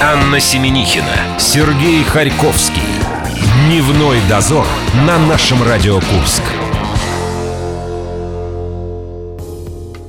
Анна Семенихина, Сергей Харьковский. Дневной дозор на нашем Радио Курск.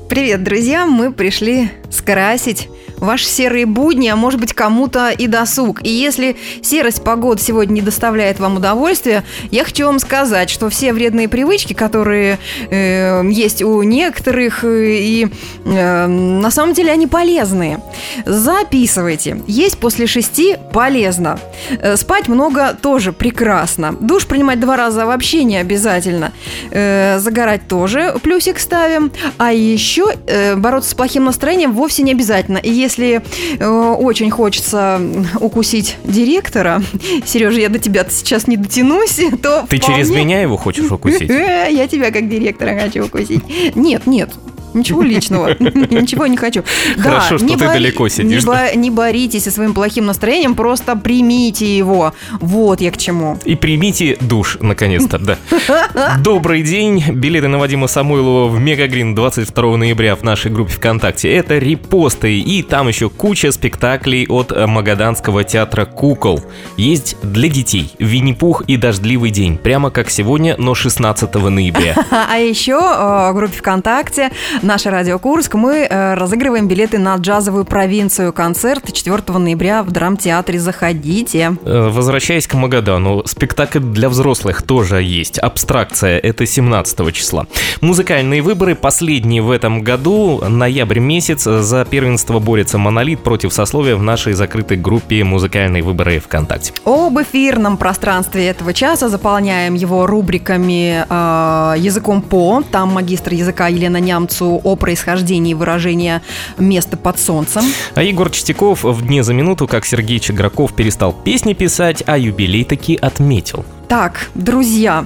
Привет, друзья! Мы пришли скрасить ваши серые будни, а может быть кому-то и досуг. И если серость погоды сегодня не доставляет вам удовольствия, я хочу вам сказать, что все вредные привычки, которые э, есть у некоторых, э, и э, на самом деле они полезные. Записывайте. Есть после шести полезно. Э, спать много тоже прекрасно. Душ принимать два раза вообще не обязательно. Э, загорать тоже плюсик ставим. А еще э, бороться с плохим настроением вовсе не обязательно. И если если э, очень хочется укусить директора, Сережа, я до тебя сейчас не дотянусь, то Ты вполне... через меня его хочешь укусить? Я тебя как директора хочу укусить. Нет, нет, Ничего личного. Ничего не хочу. Хорошо, что ты далеко сидишь. Не боритесь со своим плохим настроением, просто примите его. Вот я к чему. И примите душ, наконец-то, да. Добрый день. Билеты на Вадима Самойлова в Мегагрин 22 ноября в нашей группе ВКонтакте. Это репосты. И там еще куча спектаклей от Магаданского театра кукол. Есть для детей Винни-Пух и Дождливый день. Прямо как сегодня, но 16 ноября. А еще э, в группе ВКонтакте Наша радио Курск, мы э, разыгрываем билеты на джазовую провинцию. Концерт 4 ноября в драмтеатре. Заходите. Э, возвращаясь к Магадану, спектакль для взрослых тоже есть. Абстракция, это 17 числа. Музыкальные выборы последние в этом году. Ноябрь месяц. За первенство борется Монолит против сословия в нашей закрытой группе «Музыкальные выборы ВКонтакте». Об эфирном пространстве этого часа заполняем его рубриками э, «Языком по». Там магистр языка Елена Нямцу о происхождении выражения «место под солнцем». А Егор Чистяков в «Дне за минуту», как Сергей Чеграков перестал песни писать, а юбилей таки отметил. Так, друзья.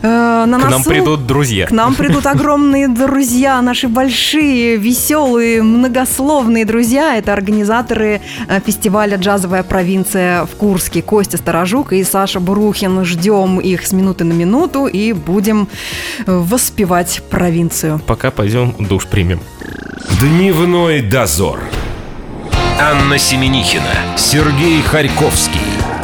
Э, на к нам придут друзья. К нам придут огромные друзья, наши большие, веселые, многословные друзья. Это организаторы э, фестиваля «Джазовая провинция» в Курске. Костя Сторожук и Саша Бурухин. Ждем их с минуты на минуту и будем э, воспевать провинцию. Пока пойдем душ примем. Дневной дозор. Анна Семенихина, Сергей Харьковский.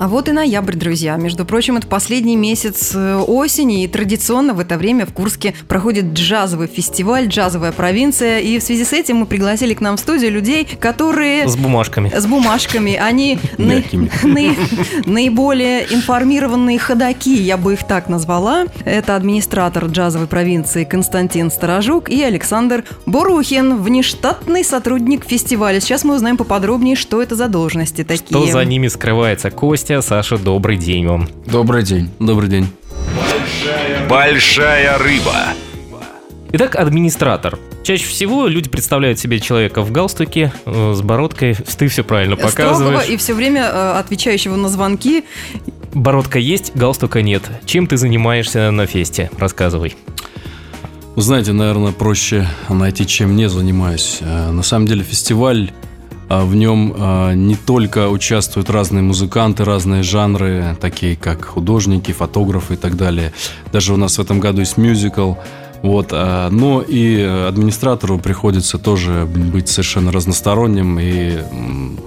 А вот и ноябрь, друзья. Между прочим, это последний месяц э, осени, и традиционно в это время в Курске проходит джазовый фестиваль «Джазовая провинция». И в связи с этим мы пригласили к нам в студию людей, которые... С бумажками. С бумажками. Они наиболее информированные ходаки, я бы их так назвала. Это администратор джазовой провинции Константин Сторожук и Александр Бурухин, внештатный сотрудник фестиваля. Сейчас мы узнаем поподробнее, что это за должности такие. Что за ними скрывается. Костя гостя. Саша, добрый день вам. Добрый день. Добрый день. Большая рыба. Итак, администратор. Чаще всего люди представляют себе человека в галстуке, э, с бородкой. Ты все правильно показываешь. Строгого и все время э, отвечающего на звонки. Бородка есть, галстука нет. Чем ты занимаешься на фесте? Рассказывай. Знаете, наверное, проще найти, чем не занимаюсь. Э, на самом деле фестиваль в нем а, не только участвуют разные музыканты, разные жанры, такие как художники, фотографы и так далее. Даже у нас в этом году есть мюзикл вот, а, но и администратору приходится тоже быть совершенно разносторонним и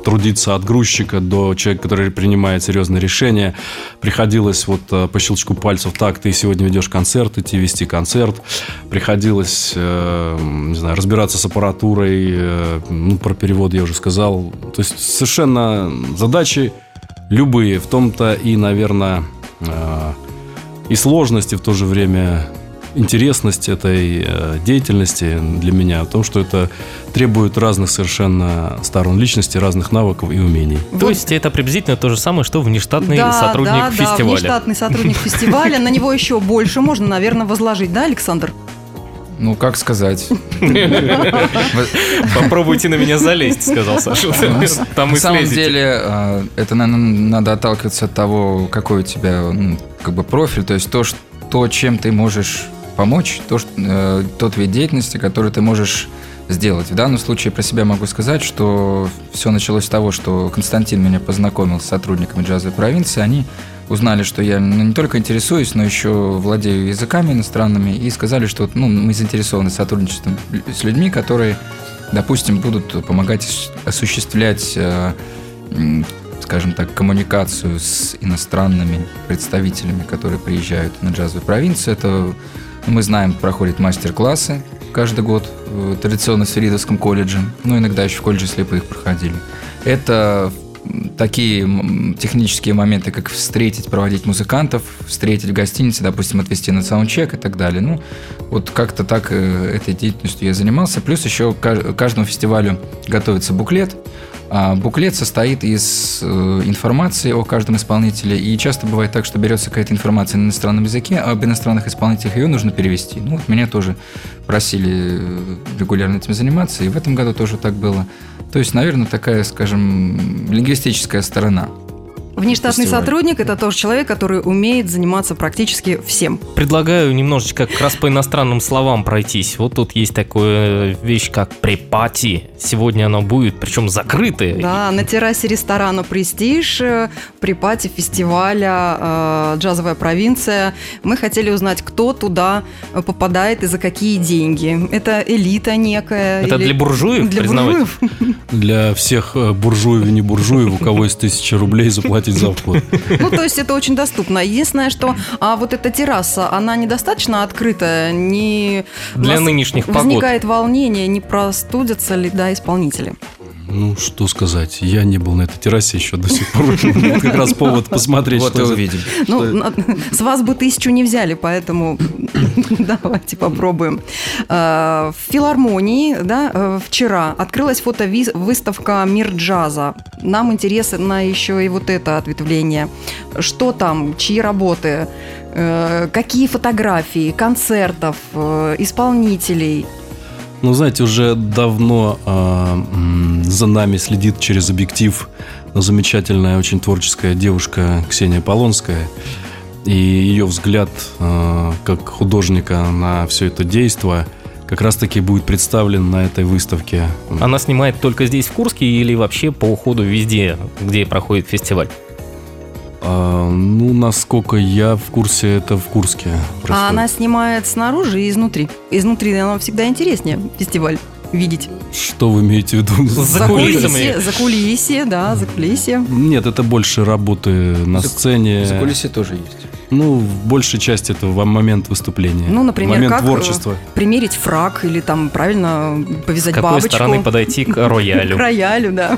трудиться от грузчика до человека, который принимает серьезные решения. Приходилось вот а, по щелчку пальцев, так, ты сегодня ведешь концерт, идти вести концерт. Приходилось, э, не знаю, разбираться с аппаратурой, э, ну, про перевод я уже сказал. То есть совершенно задачи любые, в том-то и, наверное, э, и сложности в то же время интересность этой э, деятельности для меня в том, что это требует разных совершенно сторон личности, разных навыков и умений. То есть это приблизительно то же самое, что внештатный да, сотрудник да, фестиваля. Да, внештатный сотрудник фестиваля. На него еще больше можно, наверное, возложить, да, Александр? Ну, как сказать? Попробуйте на меня залезть, сказал Саша. Там на самом деле, э, это, наверное, надо отталкиваться от того, какой у тебя ну, как бы профиль, то есть то, что чем ты можешь помочь, то, что, э, тот вид деятельности, который ты можешь сделать. В данном случае про себя могу сказать, что все началось с того, что Константин меня познакомил с сотрудниками джазовой провинции. Они узнали, что я ну, не только интересуюсь, но еще владею языками иностранными, и сказали, что ну, мы заинтересованы сотрудничеством с людьми, которые, допустим, будут помогать осуществлять, э, скажем так, коммуникацию с иностранными представителями, которые приезжают на джазовую провинцию. Это, мы знаем, проходят мастер-классы каждый год традиционно в Сверидовском колледже, ну, иногда еще в колледже слепых проходили. Это такие технические моменты, как встретить, проводить музыкантов, встретить в гостинице, допустим, отвезти на саундчек и так далее. Ну, вот как-то так э, этой деятельностью я занимался. Плюс еще каждому фестивалю готовится буклет. А буклет состоит из э, информации о каждом исполнителе, и часто бывает так, что берется какая-то информация на иностранном языке, а об иностранных исполнителях ее нужно перевести. Ну, вот меня тоже просили э, регулярно этим заниматься, и в этом году тоже так было. То есть, наверное, такая, скажем, лингвистическая сторона – Внештатный фестиваль. сотрудник – это тоже человек, который умеет заниматься практически всем. Предлагаю немножечко как раз по иностранным словам пройтись. Вот тут есть такая вещь, как препати. Сегодня оно будет, причем закрытое. Да, на террасе ресторана «Престиж», э, препати фестиваля э, «Джазовая провинция». Мы хотели узнать, кто туда попадает и за какие деньги. Это элита некая. Это или... для буржуев, Для буржуев. Для всех э, буржуев и не буржуев, у кого есть тысяча рублей, заплатить платить за вход. Ну, то есть это очень доступно. Единственное, что а вот эта терраса, она недостаточно открытая, не... Для нынешних погод. Возникает волнение, не простудятся ли, да, исполнители. Ну, что сказать, я не был на этой террасе еще до сих пор. Как раз повод посмотреть, вот что увидим. Ну, с вас бы тысячу не взяли, поэтому давайте попробуем. А, в филармонии, да, э, вчера открылась фотовыставка «Мир джаза». Нам интересно еще и вот это ответвление. Что там, чьи работы, э, какие фотографии, концертов, э, исполнителей – ну, знаете, уже давно э, за нами следит через объектив замечательная, очень творческая девушка Ксения Полонская. И ее взгляд э, как художника на все это действие как раз-таки будет представлен на этой выставке. Она снимает только здесь, в Курске, или вообще по уходу везде, где проходит фестиваль? А, ну, насколько я в курсе, это в Курске. Происходит. А она снимает снаружи и изнутри. Изнутри она всегда интереснее, фестиваль видеть. Что вы имеете в виду? За, за кулисами. За кулисье, да, за кулисье. Нет, это больше работы на за, сцене. За кулисье тоже есть. Ну, в большей части это в момент выступления. Ну, например, момент как э, творчества. примерить фраг или там правильно повязать С какой бабочку. стороны подойти к роялю. К роялю, да.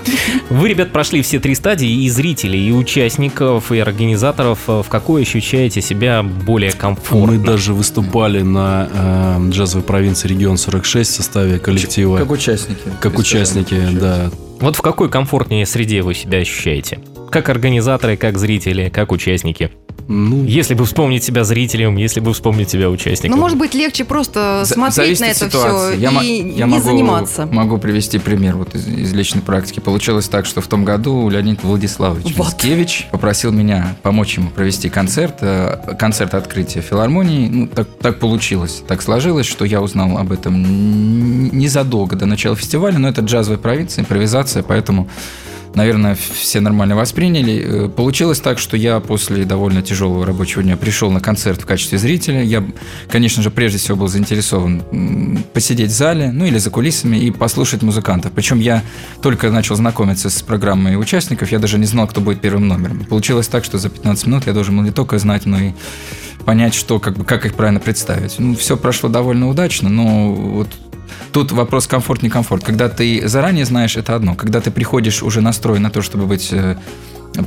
Вы, ребят, прошли все три стадии и зрителей, и участников, и организаторов. В какой ощущаете себя более комфортно? Мы даже выступали на э, джазовой провинции регион 46 в составе коллектива. Как участники. Как участники, да. Вот в какой комфортнее среде вы себя ощущаете? Как организаторы, как зрители, как участники? Ну, если бы вспомнить себя зрителем, если бы вспомнить себя участником. Ну, может быть, легче просто смотреть на это все я и я не могу, заниматься. Могу привести пример вот из, из личной практики. Получилось так, что в том году Леонид Владиславович вот. Мискевич попросил меня помочь ему провести концерт, э, концерт открытия филармонии. Ну, так, так получилось, так сложилось, что я узнал об этом незадолго до начала фестиваля, но это джазовая провинция, импровизация, поэтому наверное, все нормально восприняли. Э, получилось так, что я после довольно тяжелого рабочего дня пришел на концерт в качестве зрителя. Я, конечно же, прежде всего был заинтересован посидеть в зале, ну или за кулисами и послушать музыкантов. Причем я только начал знакомиться с программой участников, я даже не знал, кто будет первым номером. Получилось так, что за 15 минут я должен был не только знать, но и понять, что, как, бы, как их правильно представить. Ну, все прошло довольно удачно, но вот Тут вопрос комфорт, не комфорт. Когда ты заранее знаешь, это одно. Когда ты приходишь уже настроен на то, чтобы быть э,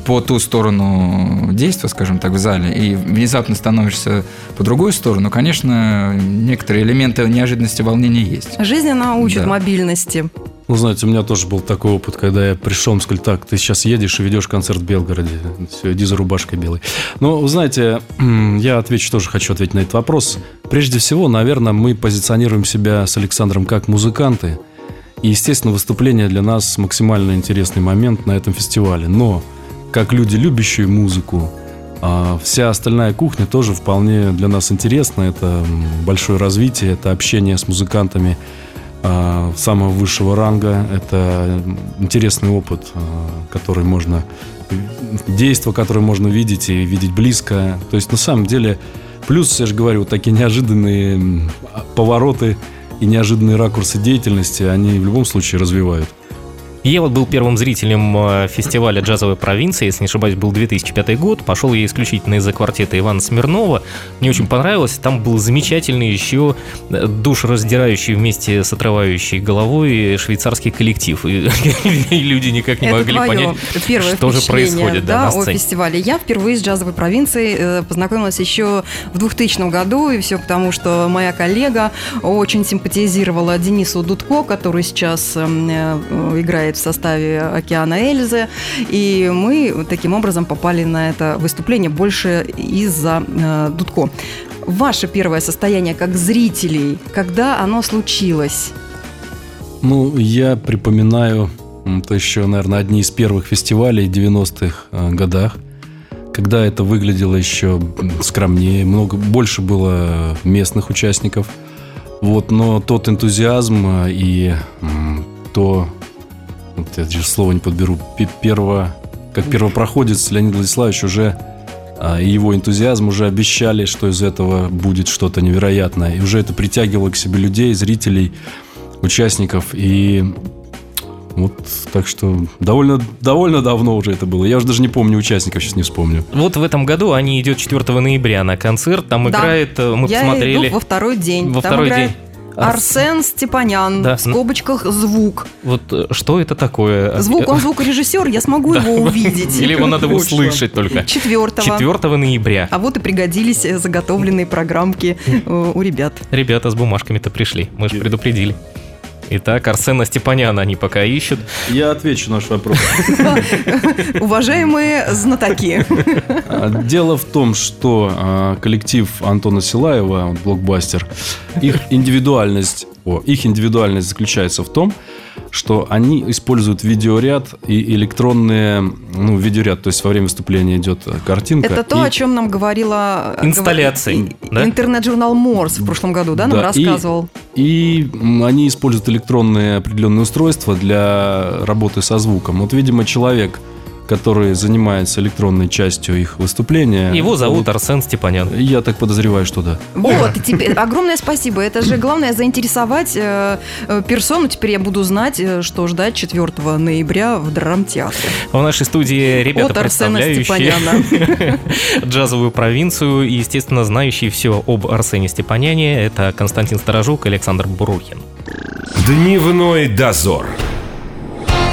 по ту сторону действия, скажем так, в зале, и внезапно становишься по другую сторону, конечно, некоторые элементы неожиданности, волнения есть. Жизнь, она учит да. мобильности. Ну, знаете, у меня тоже был такой опыт, когда я пришел, он сказал, так, ты сейчас едешь и ведешь концерт в Белгороде. Все, иди за рубашкой белой. Но, вы знаете, я отвечу, тоже хочу ответить на этот вопрос. Прежде всего, наверное, мы позиционируем себя с Александром как музыканты. И, естественно, выступление для нас максимально интересный момент на этом фестивале. Но, как люди, любящие музыку, а вся остальная кухня тоже вполне для нас интересна. Это большое развитие, это общение с музыкантами – а, самого высшего ранга. Это интересный опыт, а, который можно действо, которое можно видеть и видеть близко. То есть на самом деле плюс, я же говорю, вот такие неожиданные повороты и неожиданные ракурсы деятельности, они в любом случае развивают. Я вот был первым зрителем э, фестиваля джазовой провинции, если не ошибаюсь, был 2005 год. Пошел я исключительно из-за квартета Ивана Смирнова. Мне очень понравилось. Там был замечательный еще э, душераздирающий вместе с отрывающей головой швейцарский коллектив. И, и люди никак не Это могли понять, что же происходит да, да, на о сцене. фестивале. Я впервые с джазовой провинцией э, познакомилась еще в 2000 году, и все потому, что моя коллега очень симпатизировала Денису Дудко, который сейчас эм, играет в составе «Океана Эльзы», и мы таким образом попали на это выступление больше из-за э, Дудко. Ваше первое состояние как зрителей, когда оно случилось? Ну, я припоминаю, это еще, наверное, одни из первых фестивалей в 90-х э, годах, когда это выглядело еще скромнее, много больше было местных участников. Вот, но тот энтузиазм э, и то, вот я сейчас слово не подберу, пе- перво, как первопроходец Леонид Владиславович уже а, и его энтузиазм уже обещали, что из этого будет что-то невероятное. И уже это притягивало к себе людей, зрителей, участников. И вот так что довольно, довольно давно уже это было. Я уже даже не помню участников, сейчас не вспомню. Вот в этом году они идет 4 ноября на концерт. Там Да. играет, э, мы Я посмотрели. иду во второй день. Во Там второй играет день. Арсен Степанян, Да. в скобочках звук. Вот э, что это такое? Звук, он звукорежиссер, я смогу его увидеть. Или его надо услышать только. Четвертого. 4 ноября. А вот и пригодились э, заготовленные программки э, у ребят. Ребята с бумажками-то пришли, мы же предупредили. Итак, Арсена Степаняна они пока ищут. Я отвечу на ваш вопрос. Уважаемые знатоки. А, Дело в том, что а, коллектив Антона Силаева, вот блокбастер, их индивидуальность, о, их индивидуальность заключается в том, что они используют видеоряд и электронные, ну, видеоряд, то есть во время выступления идет картинка. Это то, и- о чем нам говорила... э, Инсталляции, говори- да? Интернет-журнал Морс в прошлом году, да, нам Да, и- рассказывал? И м, они используют электронные определенные устройства для работы со звуком. Вот, видимо, человек, который занимается электронной частью их выступления... Его зовут вот, Арсен Степанян. Я так подозреваю, что да. Вот, и теперь огромное спасибо. Это же главное заинтересовать э, э, персону. Теперь я буду знать, э, что ждать 4 ноября в драмтеатре. В нашей студии ребята, От Арсена представляющие джазовую провинцию и, естественно, знающие все об Арсене Степаняне. Это Константин Сторожук и Александр Бурухин. Дневной дозор.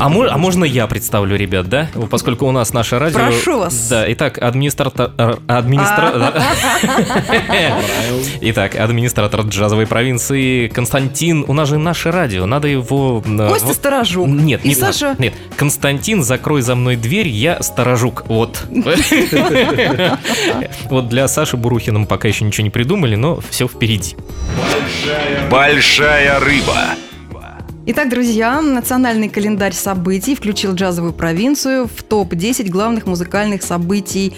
А, мо- а можно я представлю ребят, да? Поскольку у нас наше радио... Прошу вас. Да, итак, администратор... ар- администра- Итак, администратор джазовой провинции Константин... У нас же наше радио, надо его... э, Костя Сторожук. Нет, не Саша- Нет, Константин, закрой за мной дверь, я сторожук. Вот. Вот для Саши Бурухина мы пока еще ничего не придумали, но все впереди. Большая рыба. Итак, друзья, национальный календарь событий включил джазовую провинцию в топ-10 главных музыкальных событий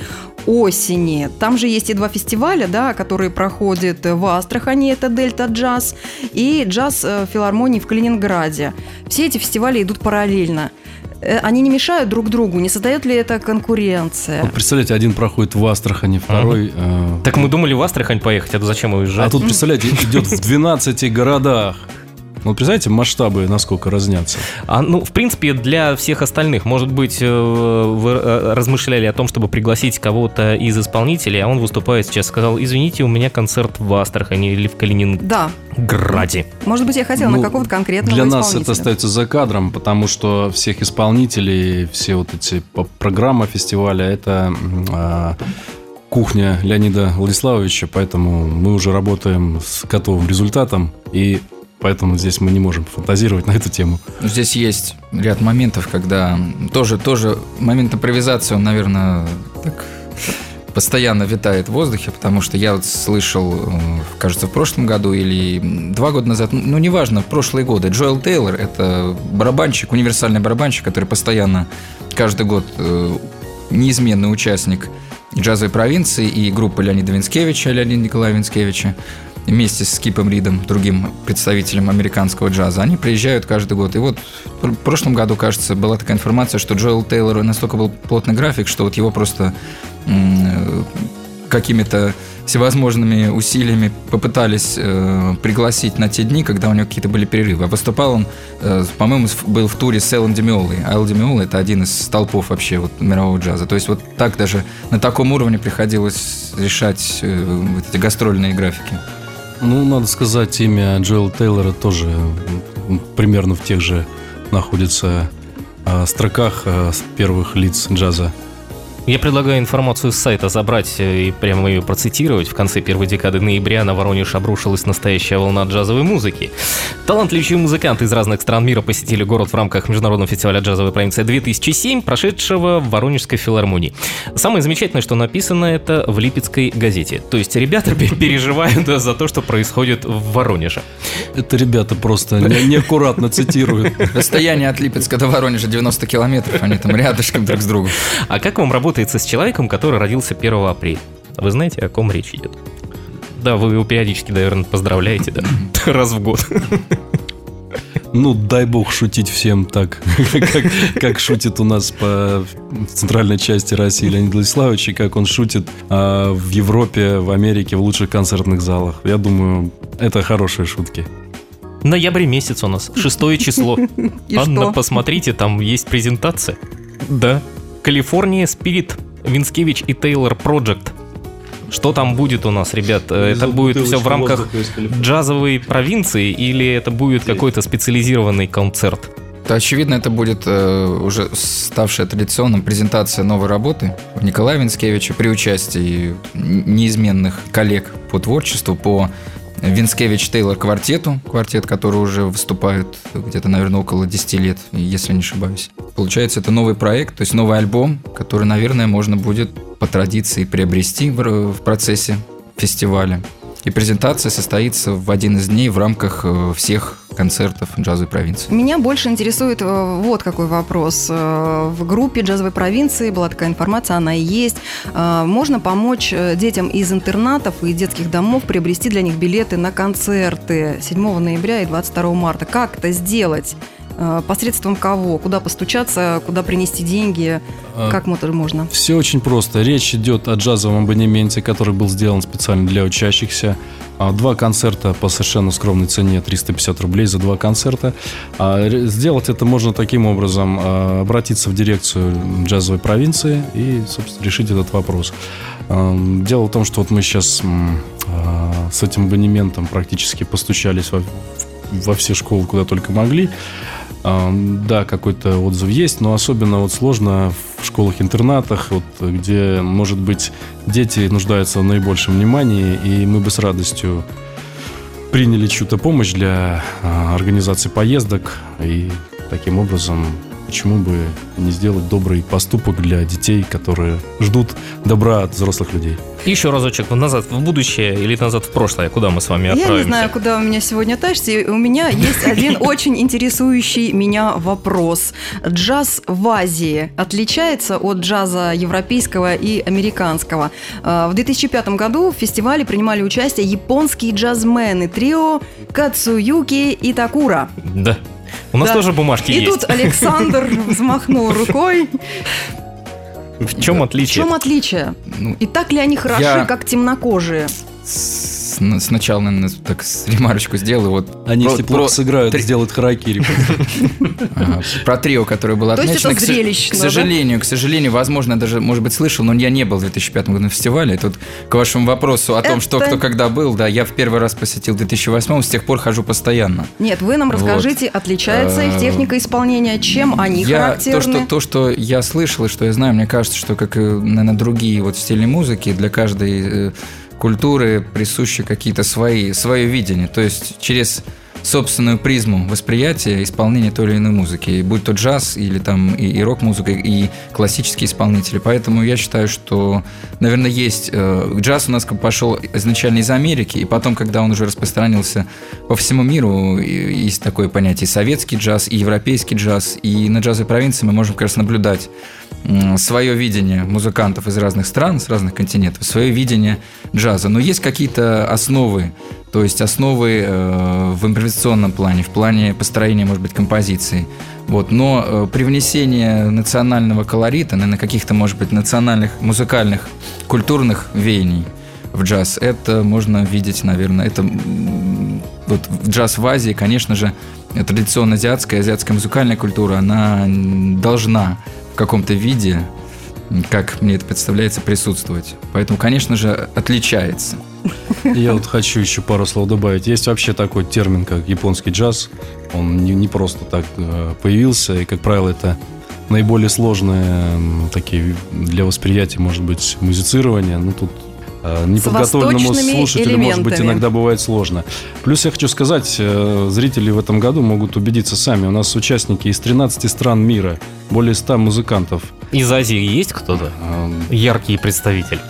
осени. Там же есть и два фестиваля, да, которые проходят в Астрахани, это Дельта Джаз, и Джаз э, филармонии в Калининграде. Все эти фестивали идут параллельно. Э, Они не мешают друг другу, не создает ли это конкуренция? Вот представляете, один проходит в Астрахани, второй... э, Так мы думали в Астрахань поехать, а то зачем уезжать? А тут, представляете, идет в 12 городах. Ну, представляете, масштабы насколько разнятся. А, ну, в принципе, для всех остальных, может быть, э, вы э, размышляли о том, чтобы пригласить кого-то из исполнителей, а он выступает сейчас, сказал, извините, у меня концерт в Астрахани или в Калининграде. Да, может быть, я хотела на Ну, какого-то конкретного Для нас это остается за кадром, потому что всех исполнителей, все вот эти программы фестиваля, это а, кухня Леонида Владиславовича, поэтому мы уже работаем с готовым результатом, и поэтому здесь мы не можем фантазировать на эту тему. Ну, Здесь есть ряд моментов, когда тоже, тоже момент импровизации, он, наверное, так постоянно витает в воздухе, потому что я вот слышал, э, кажется, в прошлом году или два года назад, ну, неважно, в прошлые годы, Джоэл Тейлор – это барабанщик, универсальный барабанщик, который постоянно, каждый год э, неизменный участник джазовой провинции и группы Леонида Винскевича, Леонида Николая Винскевича, вместе с Кипом Ридом, другим представителем американского джаза, они приезжают каждый год. И вот в прошлом году, кажется, была такая информация, что Джоэл Тейлор настолько был плотный график, что вот его просто какими-то всевозможными усилиями попытались э, пригласить на те дни, когда у него какие-то были перерывы. А выступал он, э, по-моему, был в туре с Эллен Демиолой. А Эл Демиола – это один из столпов вообще вот, мирового джаза. То есть вот так даже на таком уровне приходилось решать э, вот эти гастрольные графики. Ну, надо сказать, имя Джоэл Тейлора тоже примерно в тех же находится э, строках э, первых лиц джаза я предлагаю информацию с сайта забрать э, и прямо ее процитировать. В конце первой декады ноября на Воронеж обрушилась настоящая волна джазовой музыки. Талантливые музыканты из разных стран мира посетили город в рамках Международного фестиваля джазовой провинции 2007, прошедшего в Воронежской филармонии. Самое замечательное, что написано это в Липецкой газете. То есть ребята переживают за то, что происходит в Воронеже. Это ребята просто неаккуратно цитируют. Расстояние от Липецка до Воронежа 90 километров, они там рядышком друг с другом. А как вам работает работается с человеком, который родился 1 апреля. Вы знаете, о ком речь идет? Да, вы его периодически, наверное, поздравляете, да? Раз в год. Ну, дай бог шутить всем так, как, как шутит у нас по центральной части России Леонид Владиславович, и как он шутит а, в Европе, в Америке, в лучших концертных залах. Я думаю, это хорошие шутки. Ноябрь месяц у нас, шестое число. Анна, посмотрите, там есть презентация. Да, Калифорния Спирит, Винскевич и Тейлор Project. Что там будет у нас, ребят? Э, это будет все в рамках джазовой провинции или это будет какой-то специализированный концерт? То, очевидно, это будет э, уже ставшая традиционным презентация новой работы Николая Винскевича при участии неизменных коллег по творчеству, по Винскевич Тейлор квартету, квартет, который уже выступает где-то, наверное, около 10 лет, если не ошибаюсь. Получается, это новый проект, то есть новый альбом, который, наверное, можно будет по традиции приобрести в, в процессе фестиваля. И презентация состоится в один из дней в рамках э, всех концертов джазовой провинции. Меня больше интересует э, вот какой вопрос. Э, в группе джазовой провинции была такая информация, она и есть. Можно помочь детям из интернатов и детских домов приобрести для них билеты на концерты 7 ноября и 22 марта. Как это сделать? Э, посредством кого? Куда постучаться, куда принести деньги? А, как можно? Все очень просто. Речь идет о джазовом абонементе, который был сделан специально для учащихся. А, два концерта по совершенно скромной цене 350 рублей за два концерта. А, сделать это можно таким образом. Обратиться в дирекцию джазовой провинции и, собственно, решить этот вопрос. Дело в том, что вот мы сейчас с этим абонементом практически постучались во, во все школы, куда только могли. Да, какой-то отзыв есть, но особенно вот сложно в школах-интернатах, вот, где, может быть, дети нуждаются в наибольшем внимании, и мы бы с радостью приняли чью-то помощь для а, организации поездок, и таким образом почему бы не сделать добрый поступок для детей, которые ждут добра от взрослых людей. Еще разочек назад в будущее или назад в прошлое, куда мы с вами отправимся? Я не знаю, куда вы меня сегодня тащите. У меня есть один очень интересующий меня вопрос. Джаз в Азии отличается от джаза европейского и американского. А, в 2005 году в фестивале принимали участие японские джазмены трио Кацуюки и Такура. Да. У нас да. тоже бумажки И есть. И тут Александр взмахнул рукой. В чем отличие? В чем отличие? Ну, И так ли они хороши, как темнокожие? Сначала, наверное, так ремарочку сделаю. Вот Они, про, если плохо про... сыграют, три... сделают харакири. Про трио, которое было отмечено. К сожалению, к сожалению, возможно, даже, может быть, слышал, но я не был в 2005 году на фестивале. Тут к вашему вопросу о том, что кто когда был, да, я в первый раз посетил в 2008, с тех пор хожу постоянно. Нет, вы нам расскажите, отличается их техника исполнения, чем они характерны? То, что я слышал и что я знаю, мне кажется, что, как и, наверное, другие вот стили музыки, для каждой э, культуры присущи какие-то свои, свое видение. То есть через собственную призму восприятия исполнения той или иной музыки, будь то джаз или там и, и рок-музыка, и классические исполнители. Поэтому я считаю, что, наверное, есть... Э, джаз у нас пошел изначально из Америки, и потом, когда он уже распространился по всему миру, есть такое понятие советский джаз, и европейский джаз, и на джазовой провинции мы можем как раз наблюдать свое видение музыкантов из разных стран, с разных континентов, свое видение джаза. Но есть какие-то основы, то есть основы э, в импровизационном плане, в плане построения, может быть, композиции. Вот. Но э, привнесение национального колорита, на каких-то, может быть, национальных музыкальных, культурных веяний в джаз, это можно видеть, наверное, это вот джаз в Азии, конечно же, традиционно азиатская, азиатская музыкальная культура, она должна каком-то виде, как мне это представляется, присутствовать. Поэтому, конечно же, отличается. Я вот хочу еще пару слов добавить. Есть вообще такой термин, как японский джаз. Он не, не просто так э, появился, и, как правило, это наиболее сложные такие для восприятия, может быть, музицирование. Ну, тут неподготовленному слушателю, может быть, иногда бывает сложно. Плюс я хочу сказать, э, зрители в этом году могут убедиться сами. У нас участники из 13 стран мира, более 100 музыкантов. Из Азии есть кто-то? А, Яркий представитель.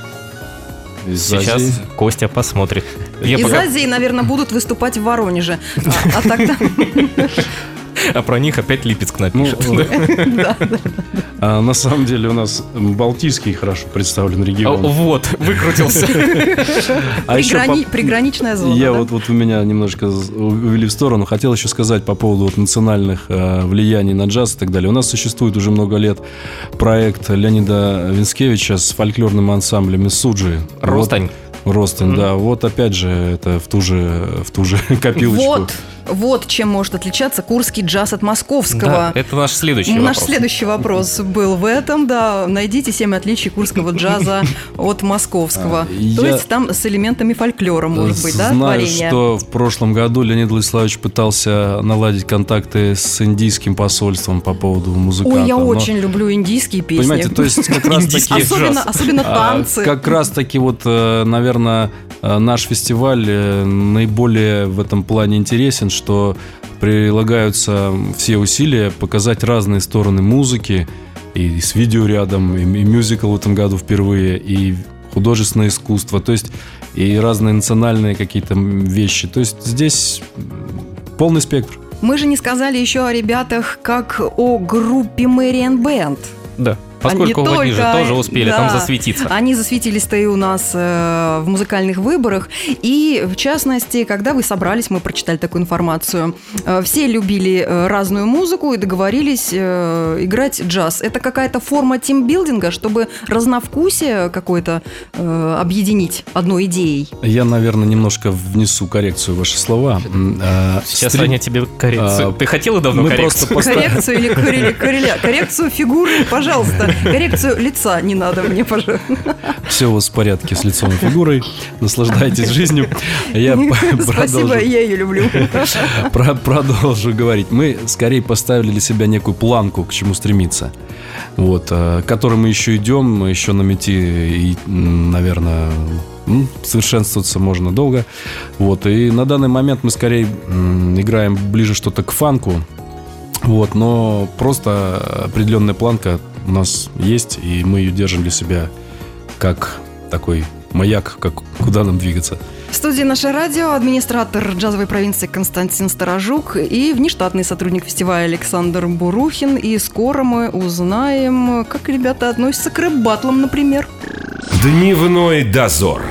Из Сейчас Азии? Костя посмотрит. Я Из пока... Азии, наверное, будут выступать в Воронеже. А, а тогда... А про них опять Липецк напишет. Ну, да. А на самом деле у нас Балтийский хорошо представлен регион. Вот, выкрутился. А еще Приграничная зона. Я вот, вот у меня немножко увели в сторону. Хотел еще сказать по поводу вот национальных э, влияний на джаз и так далее. У нас существует уже много лет проект Леонида Винскевича с фольклорным ансамблем Суджи. Ростань. Ростань, да. Вот опять же, это в ту же, в ту же копилочку. Вот, вот чем может отличаться курский джаз от московского. Да, это наш следующий наш вопрос. Наш следующий вопрос был в этом, да. Найдите семь отличий курского джаза от московского. А, То есть там с элементами фольклора, может быть, да, Знаю, что в прошлом году Леонид Владиславович пытался наладить контакты с индийским посольством по поводу музыканта. Ой, я очень люблю индийские песни. Понимаете, то есть как раз таки... Особенно, особенно а, танцы. Как раз таки вот, э, наверное, э, наш фестиваль э, наиболее в этом плане интересен, что прилагаются все усилия показать разные стороны музыки, и с видео рядом, и, и мюзикл в этом году впервые, и художественное искусство, то есть и разные национальные какие-то вещи. То есть здесь полный спектр. Мы же не сказали еще о ребятах, как о группе Мэриан Бенд. Да. Поскольку они вы только, же тоже успели да, там засветиться. Они засветились-то и у нас э, в музыкальных выборах. И, в частности, когда вы собрались, мы прочитали такую информацию, э, все любили э, разную музыку и договорились э, играть джаз. Это какая-то форма тимбилдинга, чтобы разновкусие какое-то э, объединить одной идеей? Я, наверное, немножко внесу коррекцию в ваши слова. Э, Сейчас Стрим... Аня тебе коррекцию. А, Ты хотела давно коррекцию? Просто коррекцию или коррекцию фигуры, пожалуйста. Коррекцию лица не надо мне, пожалуйста. Все у вас в порядке с лицом и фигурой. Наслаждайтесь жизнью. Я Спасибо, я ее люблю. Продолжу говорить. Мы скорее поставили для себя некую планку, к чему стремиться. Вот, э, к которой мы еще идем, еще на мети и, наверное, совершенствоваться можно долго. Вот, и на данный момент мы скорее играем ближе что-то к фанку, вот, но просто определенная планка у нас есть, и мы ее держим для себя как такой маяк, как, куда нам двигаться. В студии «Наше радио» администратор джазовой провинции Константин Сторожук и внештатный сотрудник фестиваля Александр Бурухин. И скоро мы узнаем, как ребята относятся к рэп-батлам, например. Дневной дозор.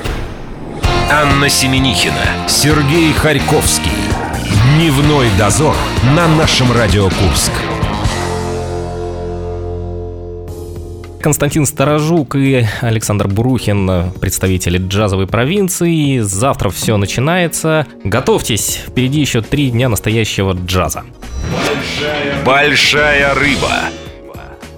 Анна Семенихина, Сергей Харьковский. Дневной дозор на нашем Радио Курск. Константин Сторожук и Александр Бурухин, представители джазовой провинции. Завтра все начинается. Готовьтесь, впереди еще три дня настоящего джаза. Большая, рыба.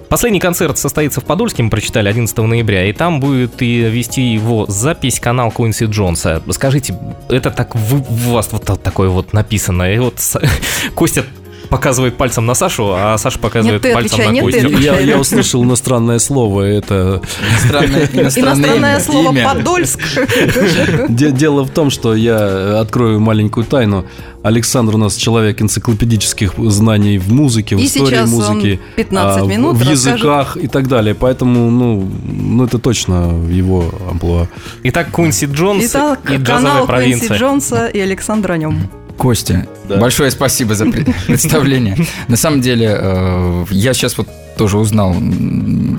Последний концерт состоится в Подольске, мы прочитали 11 ноября, и там будет и вести его запись канал Куинси Джонса. Скажите, это так в, у вас вот такое вот написано, и вот Костя показывает пальцем на Сашу, а Саша показывает Нет, пальцем отвечай, на нет, ты Костю. отвечай. Я, я услышал иностранное слово. Это Иностранное, Иностранное имя- слово имя. «подольск». де- дело в том, что я открою маленькую тайну. Александр у нас человек энциклопедических знаний в музыке, в И истории музыки, 15 а, в- минут в расскажет. языках и так далее. Поэтому, ну, ну это точно его амплуа. Итак, Кунси Джонс Итак, и джазовая канал провинция. Джонса и Александр о нем. Костя, Да. большое спасибо за пред- представление. На самом деле, э, я сейчас вот тоже узнал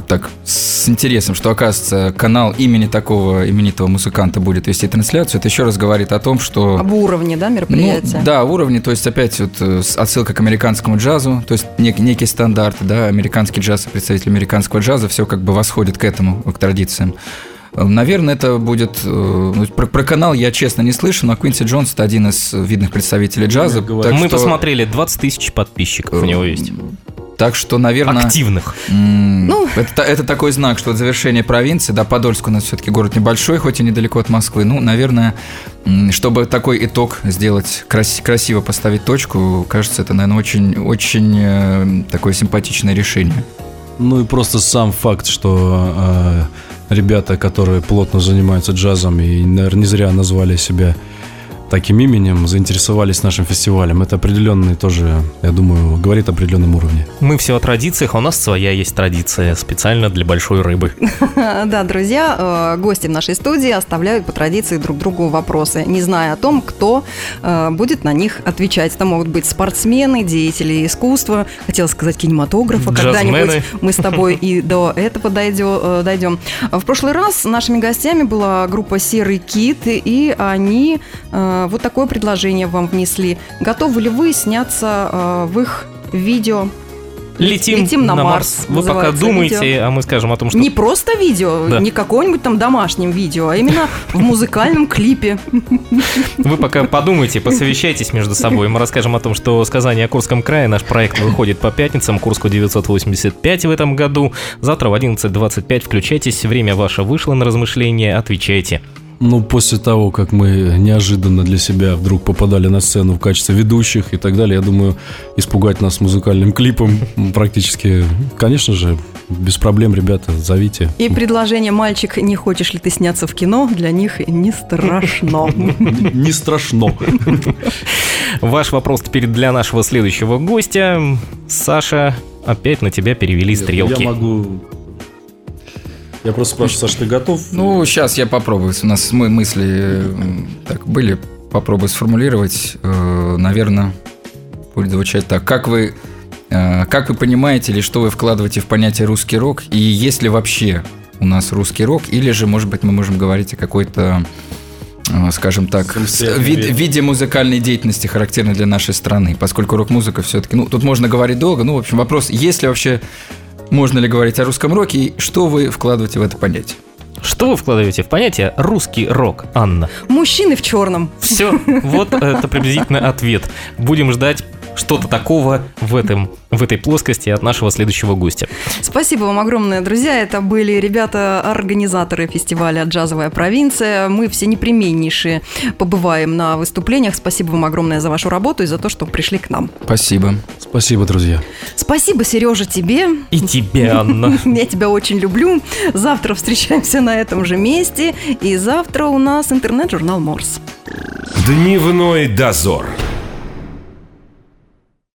так с интересом, что, оказывается, канал имени такого именитого музыканта будет вести трансляцию. Это еще раз говорит о том, что... Об уровне, да, Ну, мероприятия? да, уровни, то есть опять вот э, отсылка к американскому джазу, то есть нек- некий стандарт, да, американский джаз, представитель американского джаза, все как бы восходит к этому, к традициям. Э, Наверное, это будет... э, ну, Про, про канал я, честно, не слышу, но Квинси Джонс – это один из видных представителей джаза. Так Мы что- посмотрели, 20 тысяч подписчиков у него есть. Так что, наверное... Активных. Ну. это, это такой знак, что от завершения провинции, да, Подольск у нас все-таки город небольшой, хоть и недалеко от Москвы. Ну, наверное, чтобы такой итог сделать, крас- красиво поставить точку, кажется, это, наверное, очень, очень э, такое симпатичное решение. Ну и просто сам факт, что э, ребята, которые плотно занимаются джазом и, наверное, не зря назвали себя таким именем, заинтересовались нашим фестивалем. Это определенный тоже, я думаю, говорит о определенном уровне. Мы все о традициях, а у нас своя есть традиция специально для большой рыбы. Да, друзья, э, гости в нашей студии оставляют по традиции друг другу вопросы, не зная о том, кто э, будет на них отвечать. Это могут быть спортсмены, деятели искусства, хотела сказать кинематографа. Когда-нибудь мы с тобой и до этого дойдё- э, дойдем. В прошлый раз нашими гостями была группа «Серый кит», и они э, вот такое предложение вам внесли. Готовы ли вы сняться э, в их видео? Летим, Летим на Марс, Вы пока думаете, видео. а мы скажем о том, что Не просто видео, Да. не какого-нибудь там домашнем видео, а именно в музыкальном клипе. Вы пока подумайте, посовещайтесь между собой. Мы расскажем о том, что сказание о Курском крае. Наш проект выходит по пятницам. Курску 985 в этом году. Завтра в 11.25 включайтесь. Время ваше вышло на размышления. Отвечайте. Ну, после того, как мы неожиданно для себя вдруг попадали на сцену в качестве ведущих и так далее, я думаю, испугать нас музыкальным клипом практически, конечно же, без проблем, ребята, зовите. И предложение «Мальчик, не хочешь ли ты сняться в кино?» для них не страшно. Не страшно. Ваш вопрос теперь для нашего следующего гостя. Саша, опять на тебя перевели стрелки. Я могу... Я просто спрашиваю, Саша, ты готов? Ну, сейчас я попробую. У нас мы мысли э, так были. Попробую сформулировать. Э, Наверное, будет звучать так. Как вы, э, как вы понимаете или что вы вкладываете в понятие русский рок? И есть ли вообще у нас русский рок? Или же, может быть, мы можем говорить о какой-то скажем так, вид. виде музыкальной деятельности, характерной для нашей страны, поскольку рок-музыка все-таки, ну, тут можно говорить долго, ну, в общем, вопрос, есть ли вообще, можно ли говорить о русском роке, и что вы вкладываете в это понятие? Что вы вкладываете в понятие русский рок, Анна? Мужчины в черном. Все, вот это приблизительно ответ. Будем ждать что-то такого в, этом, в этой плоскости от нашего следующего гостя. Спасибо вам огромное, друзья. Это были ребята-организаторы фестиваля «Джазовая провинция». Мы все непременнейшие побываем на выступлениях. Спасибо вам огромное за вашу работу и за то, что пришли к нам. Спасибо. Спасибо, друзья. Спасибо, Сережа, тебе. И тебе, Анна. Я тебя очень люблю. Завтра встречаемся на этом же месте. И завтра у нас интернет-журнал «Морс». Дневной дозор.